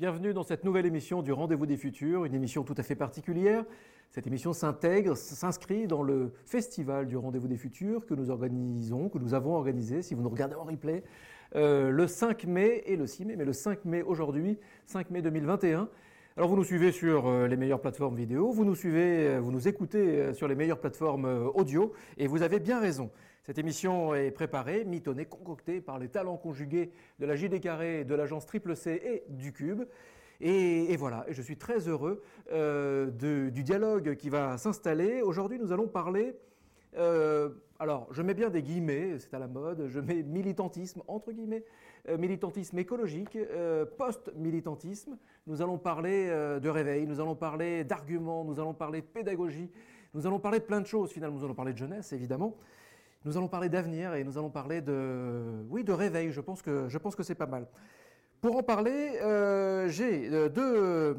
Bienvenue dans cette nouvelle émission du Rendez-vous des Futurs, une émission tout à fait particulière. Cette émission s'intègre, s'inscrit dans le festival du Rendez-vous des Futurs que nous organisons, que nous avons organisé, si vous nous regardez en replay, euh, le 5 mai et le 6 mai, mais le 5 mai aujourd'hui, 5 mai 2021. Alors vous nous suivez sur euh, les meilleures plateformes vidéo, vous nous suivez, euh, vous nous écoutez sur les meilleures plateformes audio, et vous avez bien raison. Cette émission est préparée, mitonnée, concoctée par les talents conjugués de la JD Carré, de l'agence Triple C et du Cube. Et, voilà, et je suis très heureux euh, du dialogue qui va s'installer. Aujourd'hui, nous allons parler, euh, alors je mets bien des guillemets, c'est à la mode, je mets militantisme entre guillemets, euh, militantisme écologique, post-militantisme. Nous allons parler de réveil, nous allons parler d'arguments, nous allons parler de pédagogie, nous allons parler de plein de choses finalement, nous allons parler de jeunesse évidemment. Nous allons parler d'avenir et nous allons parler de, oui, de réveil. Je pense que, je pense que c'est pas mal. Pour en parler, euh, j'ai euh, deux,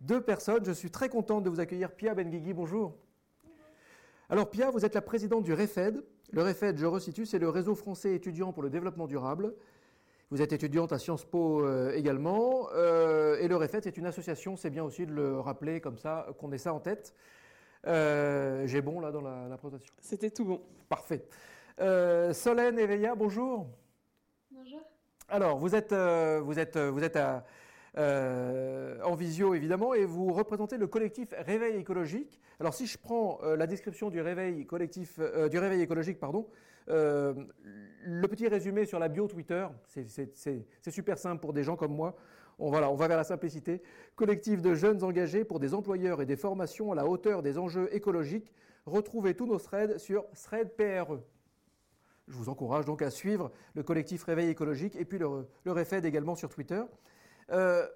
deux, personnes. Je suis très contente de vous accueillir. Pia Benguigui, bonjour. Alors Pia, vous êtes la présidente du REFED. Le REFED, je resitue, c'est le réseau français étudiant pour le développement durable. Vous êtes étudiante à Sciences Po euh, également. et le REFED, c'est une association, c'est bien aussi de le rappeler comme ça, qu'on ait ça en tête. J'ai bon là dans la, la présentation C'était tout bon. Parfait. Solène Eveilla, bonjour. Bonjour. Alors, vous êtes, euh, vous êtes, vous êtes euh, en visio évidemment et vous représentez le collectif Réveil écologique. Alors, si je prends euh, la description du réveil collectif, du réveil écologique, pardon, le petit résumé sur la bio Twitter, c'est super simple pour des gens comme moi. On, va vers la simplicité. Collectif de jeunes engagés pour des employeurs et des formations à la hauteur des enjeux écologiques. Retrouvez tous nos threads sur thread.pre. Je vous encourage donc à suivre le collectif Réveil écologique et puis le, le également sur Twitter. Euh,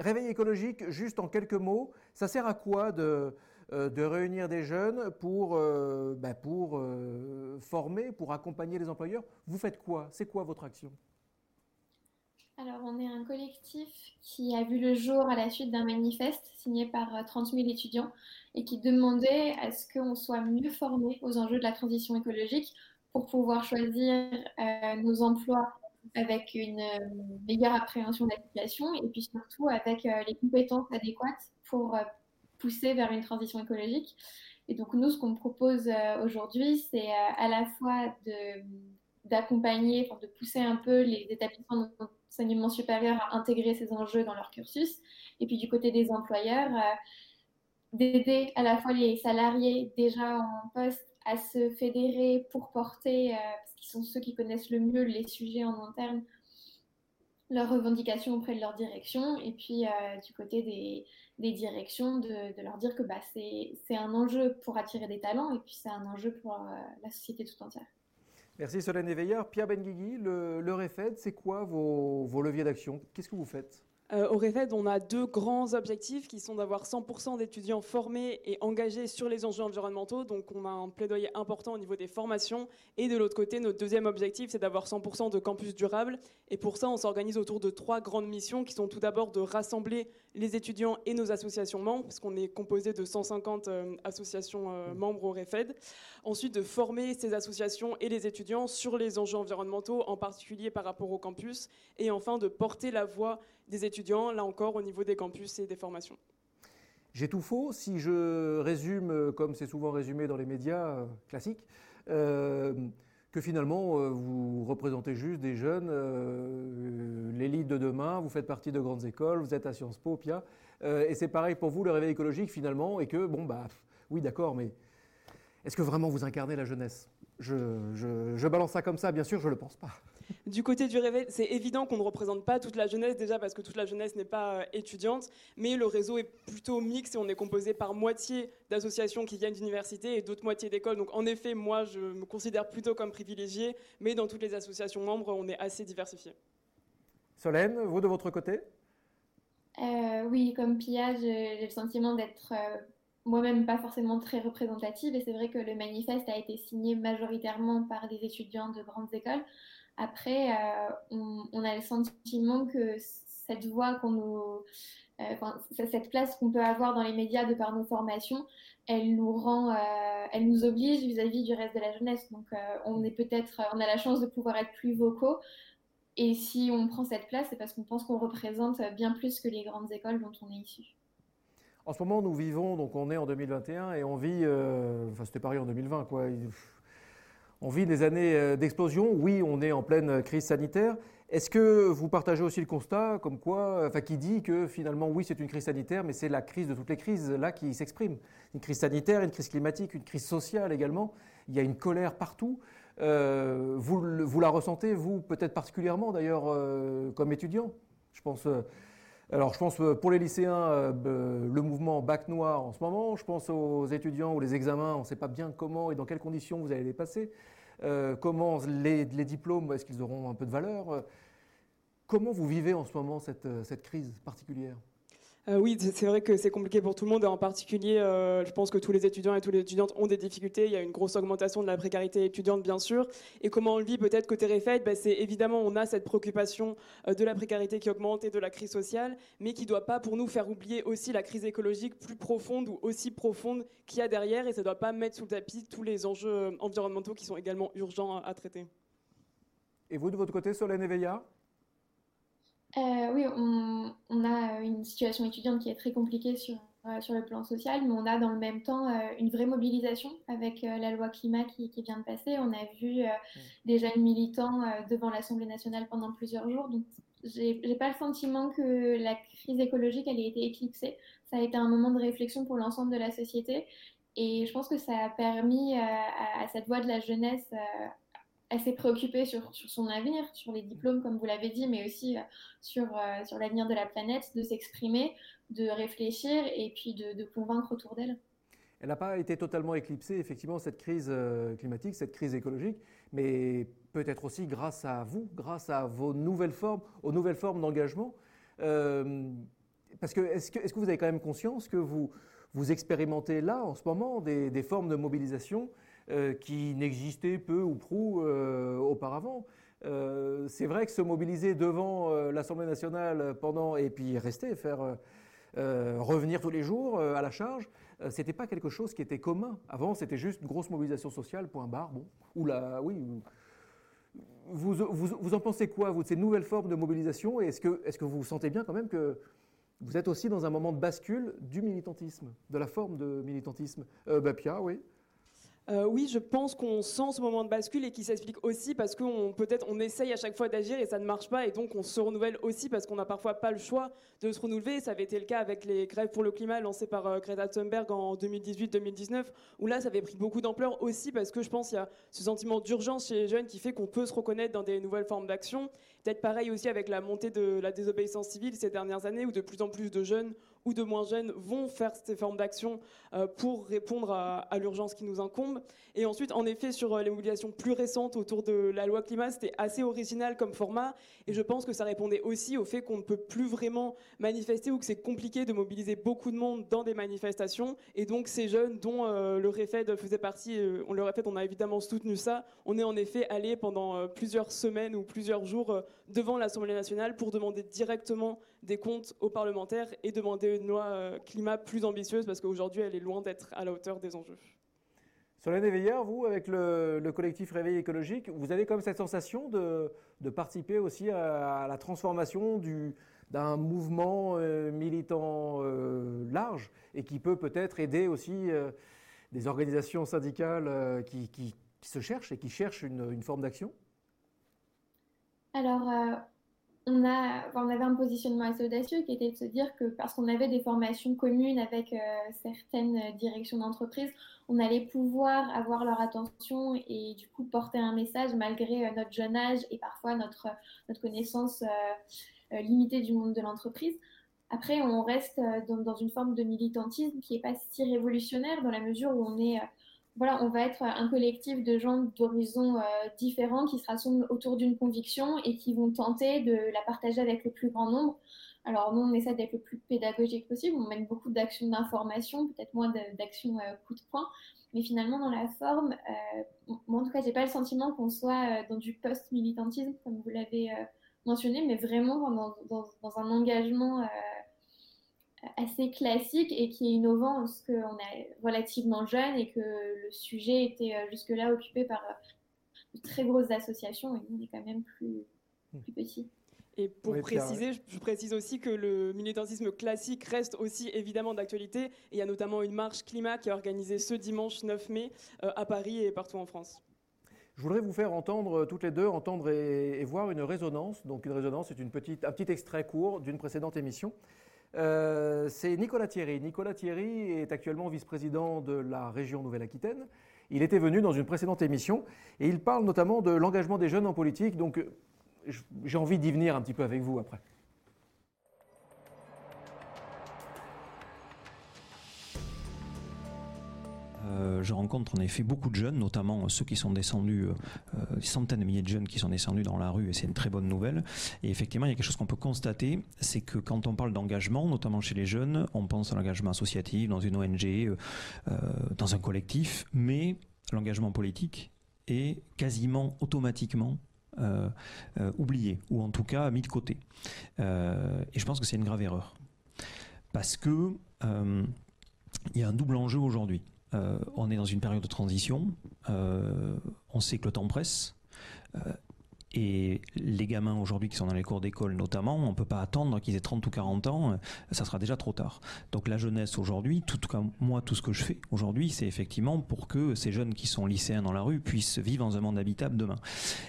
Réveil écologique, juste en quelques mots, ça sert à quoi de, euh, réunir des jeunes pour, euh, bah, pour former, pour accompagner les employeurs? Vous faites quoi? C'est quoi votre action? Alors, on est un collectif qui a vu le jour à la suite d'un manifeste signé par 30 000 étudiants et qui demandait à ce qu'on soit mieux formés aux enjeux de la transition écologique pour pouvoir choisir euh, nos emplois avec une euh, meilleure appréhension situation et puis surtout avec euh, les compétences adéquates pour pousser vers une transition écologique. Et donc nous, ce qu'on propose aujourd'hui, c'est à la fois de d'accompagner, de pousser un peu les établissements d'enseignement supérieur à intégrer ces enjeux dans leur cursus, et puis du côté des employeurs, d'aider à la fois les salariés déjà en poste à se fédérer pour porter, euh, parce qu'ils sont ceux qui connaissent le mieux les sujets en interne, leurs revendications auprès de leur direction, et puis euh, du côté des, directions, de, leur dire que bah, c'est un enjeu pour attirer des talents, et puis c'est un enjeu pour euh, la société tout entière. Merci Solène Éveillard. Pierre Benguigui, le, REFED, c'est quoi vos, leviers d'action? Qu'est-ce que vous faites? Euh, au REFED, on a deux grands objectifs qui sont d'avoir 100% d'étudiants formés et engagés sur les enjeux environnementaux. Donc, on a un plaidoyer important au niveau des formations. Et de l'autre côté, notre deuxième objectif, c'est d'avoir 100% de campus durables. Et pour ça, on s'organise autour de trois grandes missions qui sont tout d'abord de rassembler les étudiants et nos associations membres, parce qu'on est composé de 150 euh, associations euh, membres au REFED. Ensuite, de former ces associations et les étudiants sur les enjeux environnementaux, en particulier par rapport au campus. Et enfin, de porter la voix des étudiants là encore au niveau des campus et des formations. J'ai tout faux si je résume, euh, comme c'est souvent résumé dans les médias classiques, euh, que finalement vous représentez juste des jeunes, l'élite de demain, vous faites partie de grandes écoles, vous êtes à Sciences Po, PIA, et c'est pareil pour vous le réveil écologique finalement, et que bon bah oui d'accord, mais est-ce que vraiment vous incarnez la jeunesse? Je, balance ça comme ça, bien sûr, je ne le pense pas. Du côté du réveil, c'est évident qu'on ne représente pas toute la jeunesse, déjà parce que toute la jeunesse n'est pas euh, étudiante, mais le réseau est plutôt mixte et on est composé par moitié d'associations qui viennent d'universités et d'autres moitiés d'écoles. Donc en effet, moi, je me considère plutôt comme privilégié, mais dans toutes les associations membres, on est assez diversifié. Solène, vous de votre côté? Euh, Oui, comme Pia, j'ai le sentiment d'être... Euh, moi-même pas forcément très représentative. Et c'est vrai que le manifeste a été signé majoritairement par des étudiants de grandes écoles. Après, euh, on, a le sentiment que cette voix qu'on nous, euh, cette place qu'on peut avoir dans les médias de par nos formations, elle nous euh, oblige vis-à-vis du reste de la jeunesse. Donc, on est peut-être, on a la chance de pouvoir être plus vocaux. Et si on prend cette place, c'est parce qu'on pense qu'on représente bien plus que les grandes écoles dont on est issu. En ce moment, nous vivons, donc on est en 2021 et on vit, enfin c'était pareil en 2020, quoi. On vit des années euh, d'explosion. Oui, on est en pleine crise sanitaire. Est-ce que vous partagez aussi le constat, comme quoi, enfin, qui dit que finalement, oui, c'est une crise sanitaire, mais c'est la crise de toutes les crises là qui s'exprime. Une crise sanitaire, une crise climatique, une crise sociale également. Il y a une colère partout. Euh, vous, la ressentez, vous, peut-être particulièrement d'ailleurs, comme étudiant? Je pense. Alors, je pense euh, pour les lycéens, euh, le mouvement bac noir en ce moment. Je pense aux étudiants ou les examens, on ne sait pas bien comment et dans quelles conditions vous allez les passer. Euh, comment les, diplômes, est-ce qu'ils auront un peu de valeur? Comment vous vivez en ce moment cette crise particulière? Euh, oui, c'est vrai que c'est compliqué pour tout le monde, et en particulier, euh, je pense que tous les étudiants et toutes les étudiantes ont des difficultés. Il y a une grosse augmentation de la précarité étudiante, bien sûr. Et comment on le vit peut-être côté Refait ben, C'est évidemment, on a cette préoccupation euh, de la précarité qui augmente et de la crise sociale, mais qui ne doit pas pour nous faire oublier aussi la crise écologique plus profonde ou aussi profonde qu'il y a derrière, et ça ne doit pas mettre sous le tapis tous les enjeux environnementaux qui sont également urgents à, traiter. Et vous, de votre côté, Solène Eveilla euh, oui, on, a une situation étudiante qui est très compliquée sur, euh, sur le plan social, mais on a dans le même temps euh, une vraie mobilisation avec la loi climat qui, vient de passer. On a vu des jeunes militants devant l'Assemblée nationale pendant plusieurs jours. Donc, j'ai pas le sentiment que la crise écologique elle ait été éclipsée. Ça a été un moment de réflexion pour l'ensemble de la société. Et je pense que ça a permis à, à, cette voix de la jeunesse assez préoccupée sur, sur, son avenir, sur les diplômes, comme vous l'avez dit, mais aussi euh, sur, euh, sur l'avenir de la planète, de s'exprimer, de réfléchir et puis de, convaincre autour d'elle. Elle n'a pas été totalement éclipsée, effectivement, cette crise euh, climatique, cette crise écologique, mais peut-être aussi grâce à vous, grâce à vos nouvelles formes, aux nouvelles formes d'engagement. parce que est-ce, que est-ce que vous avez quand même conscience que vous, vous expérimentez là, en ce moment, des, des formes de mobilisation qui n'existait peu ou prou euh, auparavant. Euh, c'est vrai que se mobiliser devant l'Assemblée nationale pendant et puis rester, faire revenir tous les jours à la charge, c'était pas quelque chose qui était commun. Avant, c'était juste une grosse mobilisation sociale, point barre. Bon, ou là, oui. Vous, vous, vous, en pensez quoi, vous, de ces nouvelles formes de mobilisation? Et est-ce que, est que vous sentez bien quand même que vous êtes aussi dans un moment de bascule du militantisme, de la forme de militantisme? Euh, Bapia, oui euh, oui, je pense qu'on sent ce moment de bascule et qui s'explique aussi parce qu'on peut-être on essaye à chaque fois d'agir et ça ne marche pas et donc on se renouvelle aussi parce qu'on n'a parfois pas le choix de se renouveler. Ça avait été le cas avec les grèves pour le climat lancées par euh, Greta Thunberg en 2018-2019 où là ça avait pris beaucoup d'ampleur aussi parce que je pense qu'il y a ce sentiment d'urgence chez les jeunes qui fait qu'on peut se reconnaître dans des nouvelles formes d'action. Peut-être pareil aussi avec la montée de la désobéissance civile ces dernières années où de plus en plus de jeunes ou de moins jeunes vont faire ces formes d'action euh, pour répondre à, l'urgence qui nous incombe. Et ensuite, en effet, sur euh, les mobilisations plus récentes autour de la loi climat, c'était assez original comme format. Et je pense que ça répondait aussi au fait qu'on ne peut plus vraiment manifester ou que c'est compliqué de mobiliser beaucoup de monde dans des manifestations. Et donc, ces jeunes dont euh, le REFED faisait partie, on le répète, on a évidemment soutenu ça. On est en effet allé pendant plusieurs semaines ou plusieurs jours devant l'Assemblée nationale pour demander directement des comptes aux parlementaires et demander une loi euh, climat plus ambitieuse parce qu'aujourd'hui, elle est loin d'être à la hauteur des enjeux. Solène Éveillard, vous, avec le, collectif Réveil écologique, vous avez comme cette sensation de, participer aussi à, la transformation d'un mouvement euh, militant euh, large et qui peut peut-être aider aussi des organisations syndicales qui, se cherchent et qui cherchent une, une forme d'action? Alors, on, avait un positionnement assez audacieux qui était de se dire que parce qu'on avait des formations communes avec euh, certaines directions d'entreprise, on allait pouvoir avoir leur attention et du coup porter un message malgré euh, notre jeune âge et parfois notre, notre connaissance euh, limitée du monde de l'entreprise. Après, on reste dans, dans, une forme de militantisme qui n'est pas si révolutionnaire dans la mesure où on est voilà, on va être un collectif de gens d'horizons euh, différents qui se rassemblent autour d'une conviction et qui vont tenter de la partager avec le plus grand nombre. Alors nous, on essaie d'être le plus pédagogique possible, on mène beaucoup d'actions d'information, peut-être moins d'actions euh, coup de poing, mais finalement dans la forme, euh, moi en tout cas, j'ai pas le sentiment qu'on soit dans du post-militantisme, comme vous l'avez mentionné, mais vraiment dans un engagement assez classique et qui est innovant parce qu'on est relativement jeune et que le sujet était euh, jusque-là occupé par euh, de très grosses associations et nous on est quand même plus, plus petits. Et pour préciser, je précise aussi que le militantisme classique reste aussi évidemment d'actualité. Il y a notamment une marche climat qui est organisée ce dimanche 9 mai à Paris et partout en France. Je voudrais vous faire entendre toutes les deux, entendre et, voir une résonance. Donc une résonance, c'est une petite, un petit extrait court d'une précédente émission. Euh, c'est Nicolas Thierry. Nicolas Thierry est actuellement vice-président de la région Nouvelle-Aquitaine. Il était venu dans une précédente émission et il parle notamment de l'engagement des jeunes en politique. Donc j'ai envie d'y venir un petit peu avec vous après. Euh, je rencontre en effet beaucoup de jeunes, notamment ceux qui sont descendus, euh, euh, centaines de milliers de jeunes qui sont descendus dans la rue, et c'est une très bonne nouvelle. Et effectivement, il y a quelque chose qu'on peut constater, c'est que quand on parle d'engagement, notamment chez les jeunes, on pense à l'engagement associatif, dans une ONG, dans un collectif, mais l'engagement politique est quasiment automatiquement oublié, ou en tout cas mis de côté. et je pense que c'est une grave erreur. Parce que il y a un double enjeu aujourd'hui. Euh, on est dans une période de transition. Euh, on sait que le temps presse. Euh, et les gamins aujourd'hui qui sont dans les cours d'école notamment, on ne peut pas attendre qu'ils aient 30 ou 40 ans, ça sera déjà trop tard. Donc la jeunesse aujourd'hui, tout cas moi tout ce que je fais aujourd'hui, c'est effectivement pour que ces jeunes qui sont lycéens dans la rue puissent vivre dans un monde habitable demain.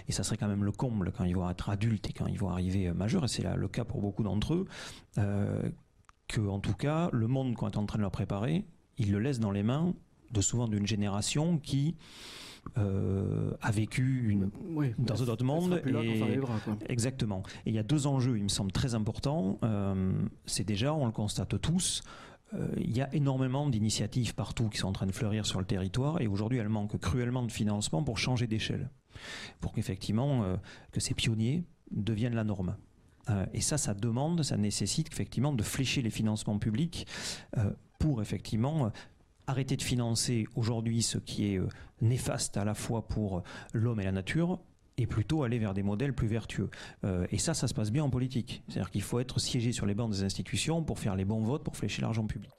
Et ça serait quand même le comble quand ils vont être adultes et quand ils vont arriver majeurs, et c'est le cas pour beaucoup d'entre eux, que en tout cas le monde qu'on est en train de leur préparer, ils le laissent dans les mains de souvent d'une génération qui euh, a vécu une, dans un autre monde. Exactement. Et il y a deux enjeux, il me semble, très importants. Euh, c'est déjà, on le constate tous, euh, il y a énormément d'initiatives partout qui sont en train de fleurir sur le territoire et aujourd'hui elles manquent cruellement de financement pour changer d'échelle, pour qu'effectivement que ces pionniers deviennent la norme. et ça, ça demande, ça nécessite effectivement de flécher les financements publics pour effectivement arrêter de financer aujourd'hui ce qui est euh, néfaste à la fois pour euh, l'homme et la nature et plutôt aller vers des modèles plus vertueux. Euh, et ça, ça se passe bien en politique. C'est-à-dire qu'il faut être siégé sur les bancs des institutions pour faire les bons votes, pour flécher l'argent public.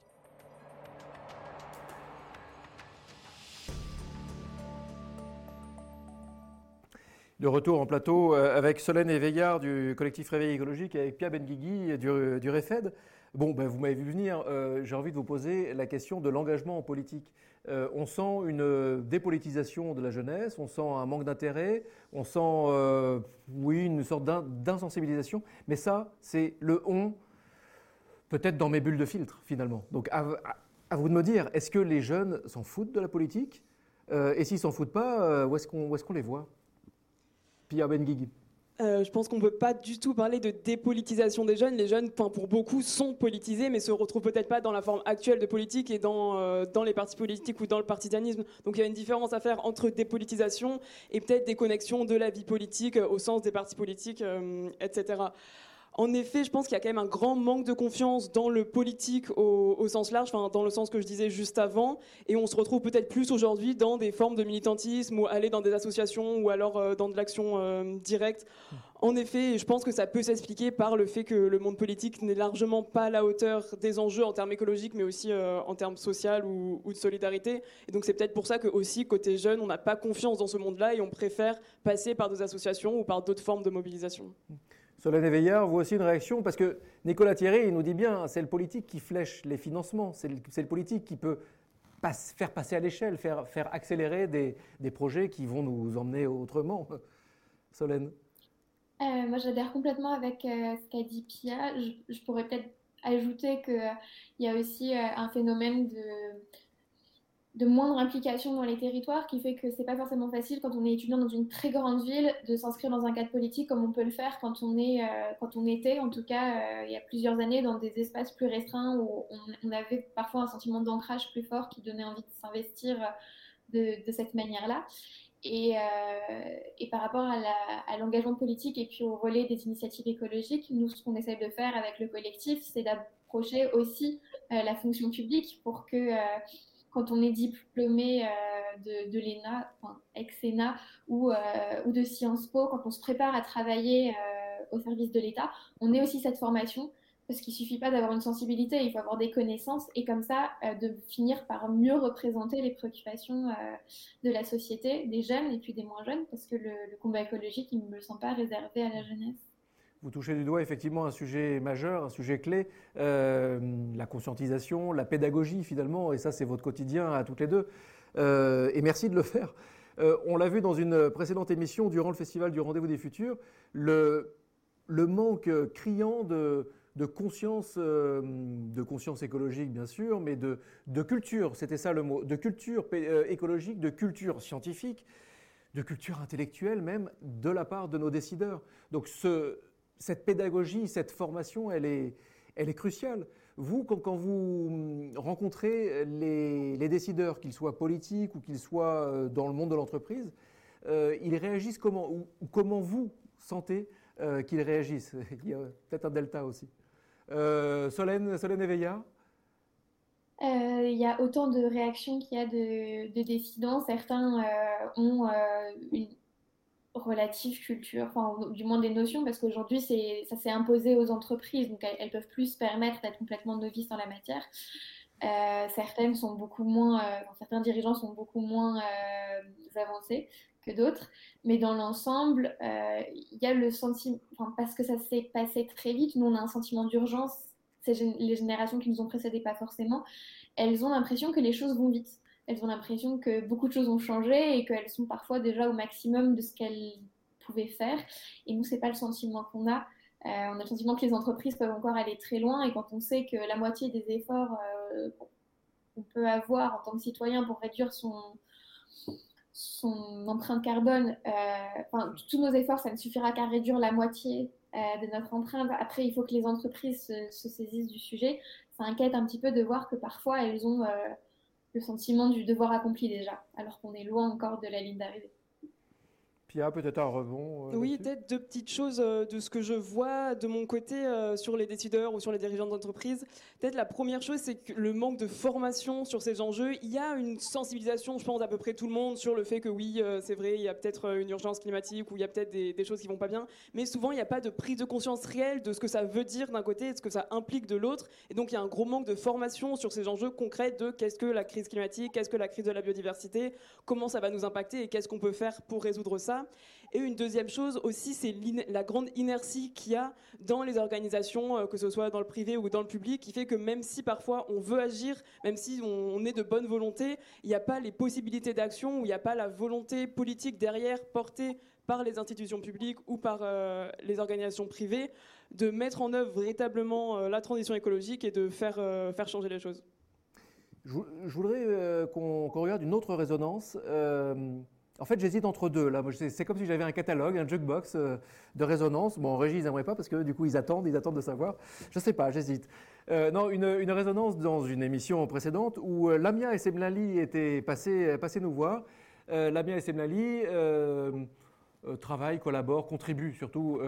De retour en plateau avec Solène et Veillard du collectif Réveil écologique et avec Pierre Benguigui du, du REFED. Bon, ben, vous m'avez vu venir. Euh, j'ai envie de vous poser la question de l'engagement en politique. Euh, on sent une dépolitisation de la jeunesse, on sent un manque d'intérêt, on sent, euh, oui, une sorte d'insensibilisation. Mais ça, c'est le on, peut-être dans mes bulles de filtre, finalement. Donc, à, vous de me dire, est-ce que les jeunes s'en foutent de la politique? Et s'ils s'en foutent pas, où est-ce qu'on les voit? Pierre Benguigui. Euh, je pense qu'on ne peut pas du tout parler de dépolitisation des jeunes. Les jeunes, pour beaucoup, sont politisés, mais se retrouvent peut-être pas dans la forme actuelle de politique et dans, euh, dans les partis politiques ou dans le partisanisme. Donc il y a une différence à faire entre dépolitisation et peut-être déconnexion de la vie politique euh, au sens des partis politiques, etc. En effet, je pense qu'il y a quand même un grand manque de confiance dans le politique au, sens large, dans le sens que je disais juste avant, et on se retrouve peut-être plus aujourd'hui dans des formes de militantisme ou aller dans des associations ou alors euh, dans de l'action euh, directe. En effet, je pense que ça peut s'expliquer par le fait que le monde politique n'est largement pas à la hauteur des enjeux en termes écologiques, mais aussi euh, en termes social ou, de solidarité. Et donc c'est peut-être pour ça que aussi côté jeune, on n'a pas confiance dans ce monde-là et on préfère passer par des associations ou par d'autres formes de mobilisation. Solène Veillard, vous aussi une réaction Parce que Nicolas Thierry, il nous dit bien, c'est le politique qui flèche les financements, c'est le, politique qui peut faire passer à l'échelle, faire, accélérer des, projets qui vont nous emmener autrement. Solène euh, Moi, j'adhère complètement avec euh, ce qu'a dit Pia. Je, pourrais peut-être ajouter qu'il euh, y a aussi un phénomène de de moindre implication dans les territoires, qui fait que c'est pas forcément facile quand on est étudiant dans une très grande ville de s'inscrire dans un cadre politique comme on peut le faire quand on est euh, quand on était, en tout cas euh, il y a plusieurs années, dans des espaces plus restreints où on, avait parfois un sentiment d'ancrage plus fort qui donnait envie de s'investir de, cette manière-là. Et, euh, et, par rapport à l'engagement politique et puis au relais des initiatives écologiques, nous, ce qu'on essaie de faire avec le collectif, c'est d'approcher aussi la fonction publique pour que quand on est diplômé euh, de, l'ENA, enfin, ex-ENA ou, euh, ou de Sciences Po, quand on se prépare à travailler euh, au service de l'État, on ait aussi cette formation parce qu'il suffit pas d'avoir une sensibilité, il faut avoir des connaissances et comme ça de finir par mieux représenter les préoccupations de la société, des jeunes et puis des moins jeunes, parce que le, le combat écologique, il ne me semble pas réservé à la jeunesse. Vous touchez du doigt effectivement un sujet majeur, un sujet clé, euh, la conscientisation, la pédagogie finalement, et ça c'est votre quotidien à toutes les deux. Euh, et merci de le faire. Euh, on l'a vu dans une précédente émission durant le festival du Rendez-vous des Futurs, le, manque criant de, de conscience, de conscience écologique bien sûr, mais de, de culture, c'était ça le mot, de culture écologique, de culture scientifique, de culture intellectuelle même, de la part de nos décideurs. Donc ce, cette pédagogie, cette formation, elle est, elle est cruciale. Vous, quand, vous rencontrez les, décideurs, qu'ils soient politiques ou qu'ils soient euh, dans le monde de l'entreprise, euh, ils réagissent comment ou, comment vous sentez euh, qu'ils réagissent? Il y a peut-être un delta aussi. Solène, Solène il y a autant de réactions qu'il y a de, de. Certains ont une, relative culture, enfin du moins des notions, parce qu'aujourd'hui ça s'est imposé aux entreprises, donc elles, peuvent plus se permettre d'être complètement novices en la matière. Euh, certaines sont beaucoup moins, euh, certains dirigeants sont beaucoup moins euh, avancés que d'autres, mais dans l'ensemble, il y a le sentiment, parce que ça s'est passé très vite, nous on a un sentiment d'urgence, les générations qui nous ont précédés pas forcément, elles ont l'impression que les choses vont vite elles ont l'impression que beaucoup de choses ont changé et qu'elles sont parfois déjà au maximum de ce qu'elles pouvaient faire. Et nous, c'est pas le sentiment qu'on a. Euh, on a le sentiment que les entreprises peuvent encore aller très loin et quand on sait que la moitié des efforts euh, qu'on peut avoir en tant que citoyen pour réduire son, empreinte carbone, euh, tous nos efforts, ça ne suffira qu'à réduire la moitié de notre empreinte. Après, il faut que les entreprises se, se, saisissent du sujet. Ça inquiète un petit peu de voir que parfois elles ont le sentiment du devoir accompli déjà, alors qu'on est loin encore de la ligne d'arrivée peut-être un rebond. Euh, oui, peut-être deux petites choses euh, de ce que je vois de mon côté euh, sur les décideurs ou sur les dirigeants d'entreprise. Peut-être la première chose, c'est que le manque de formation sur ces enjeux. Il y a une sensibilisation, je pense, d'à peu près tout le monde sur le fait que oui, c'est vrai, il y a peut-être une urgence climatique ou il y a peut-être des, choses qui vont pas bien, mais souvent il n'y a pas de prise de conscience réelle de ce que ça veut dire d'un côté et de ce que ça implique de l'autre. Et donc il y a un gros manque de formation sur ces enjeux concrets de qu'est-ce que la crise climatique, qu'est-ce que la crise de la biodiversité, comment ça va nous impacter et qu'est-ce qu'on peut faire pour résoudre ça. Et une deuxième chose aussi, c'est la grande inertie qu'il y a dans les organisations, euh, que ce soit dans le privé ou dans le public, qui fait que même si parfois on veut agir, même si on est de bonne volonté, il n'y a pas les possibilités d'action ou il n'y a pas la volonté politique derrière portée par les institutions publiques ou par euh, les organisations privées de mettre en œuvre véritablement euh, la transition écologique et de faire, faire changer les choses. Je, voudrais qu'on regarde une autre résonance. En fait, j'hésite entre deux. Là, c'est comme si j'avais un catalogue, un jukebox euh, de résonance. Bon, en régie, ils n'aimeraient pas parce que du coup, ils attendent, ils attendent de savoir. Je ne sais pas, j'hésite. Euh, non, une, résonance dans une émission précédente où euh, Lamia et Semlali étaient passés, passés nous voir. Lamia et Semlali travaillent, collaborent, contribuent surtout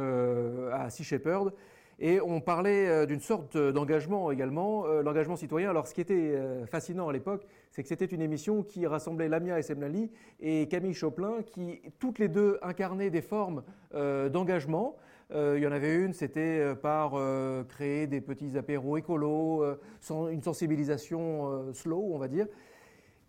à Sea Shepherd. Et on parlait d'une sorte d'engagement également, l'engagement citoyen. Alors, ce qui était fascinant à l'époque, c'est que c'était une émission qui rassemblait Lamia Semnali et Camille Choplin, qui toutes les deux incarnaient des formes euh, d'engagement. Euh, il y en avait une, c'était euh, par créer des petits apéros écolos, une sensibilisation slow, on va dire.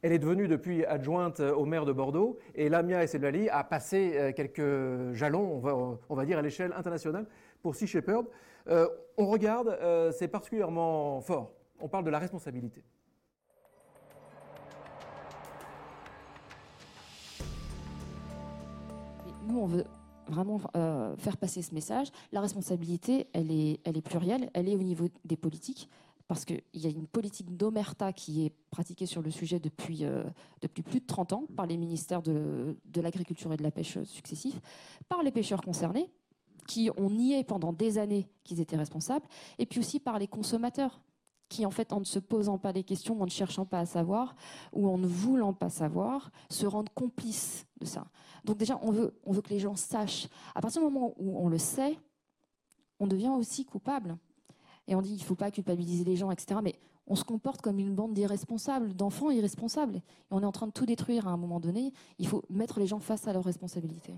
Elle est devenue depuis adjointe au maire de Bordeaux et Lamia Semnali a passé quelques jalons, on va, on va dire, à l'échelle internationale pour Sea Shepherd. on regarde, c'est particulièrement fort. On parle de la responsabilité. Nous, on veut vraiment euh, faire passer ce message. La responsabilité, elle est, elle est plurielle, elle est au niveau des politiques, parce qu'il y a une politique d'omerta qui est pratiquée sur le sujet depuis, euh, plus de 30 ans par les ministères de l'agriculture et de la pêche successifs, par les pêcheurs concernés, qui ont nié pendant des années qu'ils étaient responsables, et puis aussi par les consommateurs qui, en fait, en ne se posant pas les questions, en ne cherchant pas à savoir, ou en ne voulant pas savoir, se rendent complices de ça. Donc déjà, on veut, on veut que les gens sachent. À partir du moment où on le sait, on devient aussi coupable. Et on dit, il ne faut pas culpabiliser les gens, etc. Mais on se comporte comme une bande d'irresponsables, d'enfants irresponsables. Et on est en train de tout détruire à un moment donné. Il faut mettre les gens face à leurs responsabilités.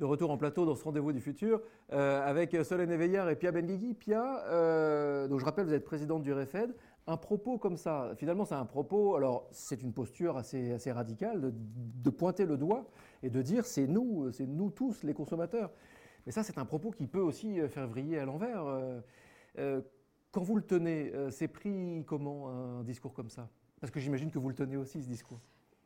De retour en plateau dans ce rendez-vous du futur euh, avec Solène Eveillard et Pia Benguigui. Pia, euh, je rappelle, vous êtes présidente du REFED. Un propos comme ça, finalement, c'est un propos, alors c'est une posture assez, assez radicale de, pointer le doigt et de dire c'est nous, c'est nous tous les consommateurs. Mais ça, c'est un propos qui peut aussi faire vriller à l'envers. Euh, quand vous le tenez, c'est pris comment un discours comme ça? Parce que j'imagine que vous le tenez aussi, ce discours.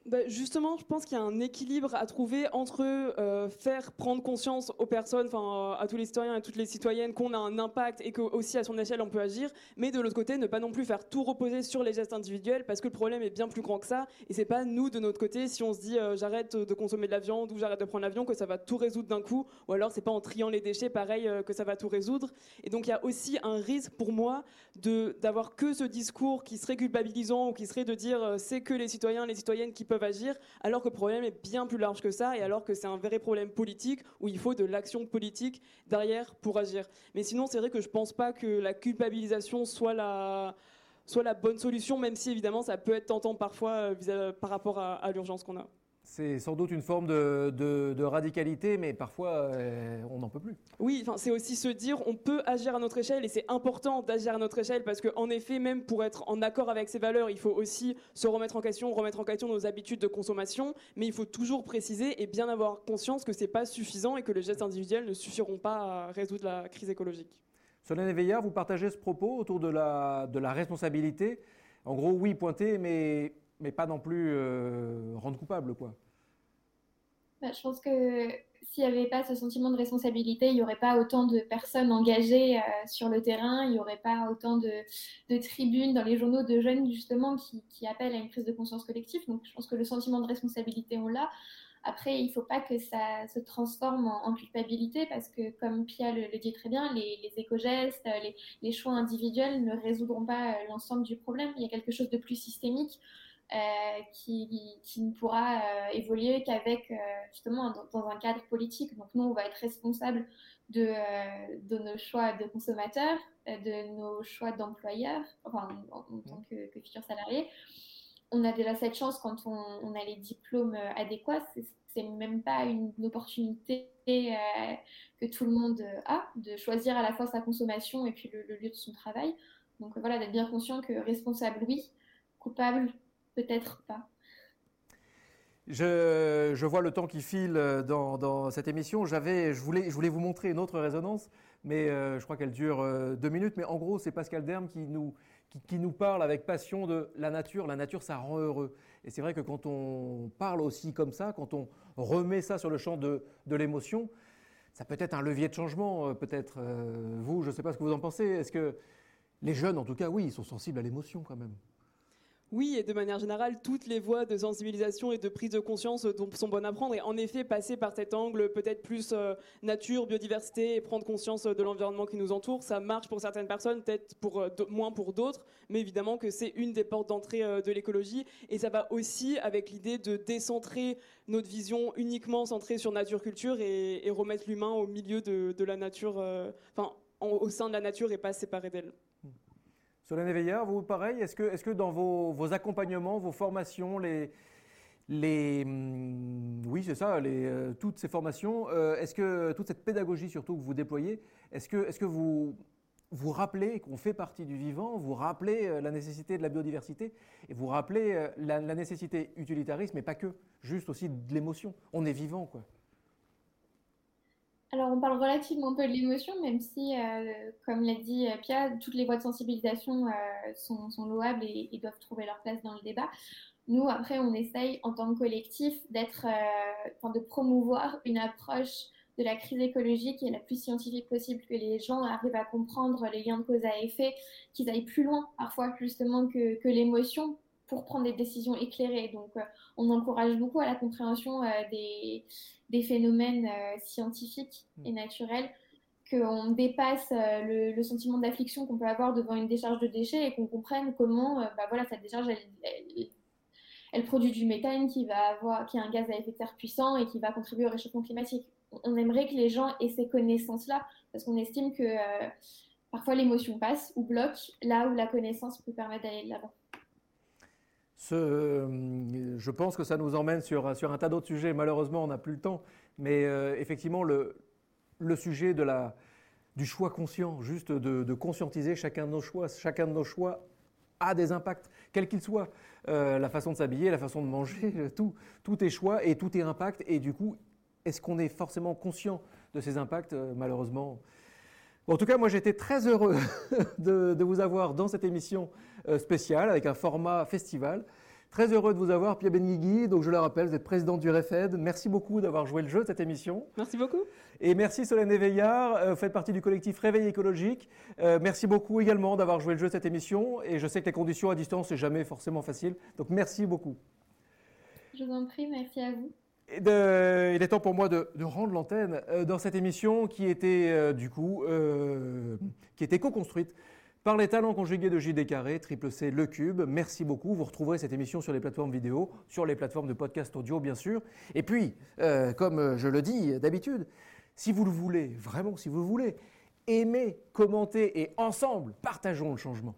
Bah, justement, je pense qu'il y a un équilibre à trouver entre euh, faire prendre conscience aux personnes, enfin à tous les citoyens et toutes les citoyennes qu'on a un impact et qu'aussi à son échelle on peut agir, mais de l'autre côté ne pas non plus faire tout reposer sur les gestes individuels parce que le problème est bien plus grand que ça et c'est pas nous de notre côté si on se dit euh, j'arrête de consommer de la viande ou j'arrête de prendre l'avion que ça va tout résoudre d'un coup ou alors c'est pas en triant les déchets pareil euh, que ça va tout résoudre. Et donc il y a aussi un risque pour moi de d'avoir que ce discours qui serait culpabilisant ou qui serait de dire c'est que les citoyens les citoyennes qui peuvent agir, alors que le problème est bien plus large que ça, et alors que c'est un vrai problème politique où il faut de l'action politique derrière pour agir. Mais sinon, c'est vrai que je pense pas que la culpabilisation soit la bonne solution, même si évidemment ça peut être tentant parfois euh, par rapport à l'urgence qu'on a. C'est sans doute une forme de, radicalité, mais parfois euh, on n'en peut plus. Oui, c'est aussi se dire on peut agir à notre échelle et c'est important d'agir à notre échelle parce qu'en effet, même pour être en accord avec ces valeurs, il faut aussi se remettre en question, remettre en question nos habitudes de consommation, mais il faut toujours préciser et bien avoir conscience que c'est pas suffisant et que les gestes individuels ne suffiront pas à résoudre la crise écologique. Solène Veillard, vous partagez ce propos autour de la, de la responsabilité. En gros, oui, pointer, mais mais pas non plus euh, rendre coupable, quoi. Bah, je pense que s'il n'y avait pas ce sentiment de responsabilité, il n'y aurait pas autant de personnes engagées euh, sur le terrain, il n'y aurait pas autant de, tribunes dans les journaux de jeunes justement qui, appellent à une prise de conscience collective. Donc je pense que le sentiment de responsabilité, on l'a. Après, il ne faut pas que ça se transforme en, culpabilité parce que, comme Pia le, dit très bien, les, éco-gestes, les, les, choix individuels ne résoudront pas euh, l'ensemble du problème. Il y a quelque chose de plus systémique. Euh, qui, ne pourra euh, évoluer qu'avec euh, justement dans, un cadre politique. Donc nous, on va être responsable de, de nos choix de consommateurs, de nos choix d'employeurs, enfin en, tant que, que futurs salariés. On a déjà cette chance quand on, a les diplômes adéquats. C'est même pas une, opportunité que tout le monde a de choisir à la fois sa consommation et puis le, le lieu de son travail. Donc voilà, d'être bien conscient que responsable, oui, coupable, peut-être pas. Je, vois le temps qui file dans, cette émission. J'avais, je, voulais, je voulais vous montrer une autre résonance, mais euh, je crois qu'elle dure euh, deux minutes. Mais en gros, c'est Pascal Derme qui nous, qui, nous parle avec passion de la nature. La nature, ça rend heureux. Et c'est vrai que quand on parle aussi comme ça, quand on remet ça sur le champ de, de l'émotion, ça peut être un levier de changement. Euh, peut-être vous, je ne sais pas ce que vous en pensez. Est-ce que les jeunes, en tout cas, oui, ils sont sensibles à l'émotion quand même. Oui, et de manière générale, toutes les voies de sensibilisation et de prise de conscience sont bonnes à prendre. Et en effet, passer par cet angle peut-être plus euh, nature, biodiversité et prendre conscience de l'environnement qui nous entoure, ça marche pour certaines personnes, peut-être pour, euh, moins pour d'autres. Mais évidemment que c'est une des portes d'entrée euh, de l'écologie. Et ça va aussi avec l'idée de décentrer notre vision uniquement centrée sur nature-culture et, remettre l'humain au milieu de, la nature, enfin, au sein de la nature et pas séparé d'elle. Solène Veillard, vous pareil, est-ce que, est que, dans vos, accompagnements, vos formations, les, les, hum, oui, c'est ça, euh, toutes ces formations, euh, est-ce que toute cette pédagogie surtout que vous déployez, est-ce que, est que vous vous rappelez qu'on fait partie du vivant, vous rappelez euh, la nécessité de la biodiversité et vous rappelez la nécessité utilitariste, mais pas que, juste aussi de l'émotion. On est vivant, quoi. Alors, on parle relativement peu de l'émotion, même si, euh, comme l'a dit euh, Pia, toutes les voies de sensibilisation euh, sont, louables et, doivent trouver leur place dans le débat. Nous, après, on essaye, en tant que collectif, d'être, de promouvoir une approche de la crise écologique est la plus scientifique possible, que les gens arrivent à comprendre les liens de cause à effet, qu'ils aillent plus loin, parfois, justement, que l'émotion pour prendre des décisions éclairées. Donc, on encourage beaucoup à la compréhension des des phénomènes euh, scientifiques et mm. naturels, qu'on dépasse euh, le, sentiment d'affliction qu'on peut avoir devant une décharge de déchets et qu'on comprenne comment euh, bah voilà, cette décharge, elle, produit du méthane qui, va avoir, qui est un gaz à effet de serre puissant et qui va contribuer au réchauffement climatique. On aimerait que les gens aient ces connaissances-là parce qu'on estime que parfois l'émotion passe ou bloque là où la connaissance peut permettre d'aller de l'avant. Ce, je pense que ça nous emmène sur, sur un tas d'autres sujets. Malheureusement, on n'a plus le temps. Mais euh, effectivement, le, le sujet de la, du choix conscient, juste de, conscientiser chacun de nos choix, chacun de nos choix a des impacts, quels qu'ils soient. Euh, la façon de s'habiller, la façon de manger, tout, tout est choix et tout est impact. Et du coup, est-ce qu'on est forcément conscient de ces impacts? Euh, Malheureusement. Bon, en tout cas, moi j'étais très heureux de, de vous avoir dans cette émission euh, spéciale avec un format festival. Très heureux de vous avoir, Pierre Benguigui. Donc, je le rappelle, vous êtes président du REFED. Merci beaucoup d'avoir joué le jeu de cette émission. Merci beaucoup. Et merci Solène Éveillard, euh, vous faites partie du collectif Réveil écologique. Euh, merci beaucoup également d'avoir joué le jeu de cette émission. Et je sais que les conditions à distance, c'est jamais forcément facile. Donc, merci beaucoup. Je vous en prie, merci à vous. Il est temps pour moi de, rendre l'antenne euh, dans cette émission qui était euh, du coup euh, qui était co-construite par les talents conjugués de JD Carré, Triple C, Le Cube. Merci beaucoup. Vous retrouverez cette émission sur les plateformes vidéo, sur les plateformes de podcast audio bien sûr. Et puis, euh, comme je le dis d'habitude, si vous le voulez, vraiment si vous le voulez, aimez, commentez et ensemble partageons le changement.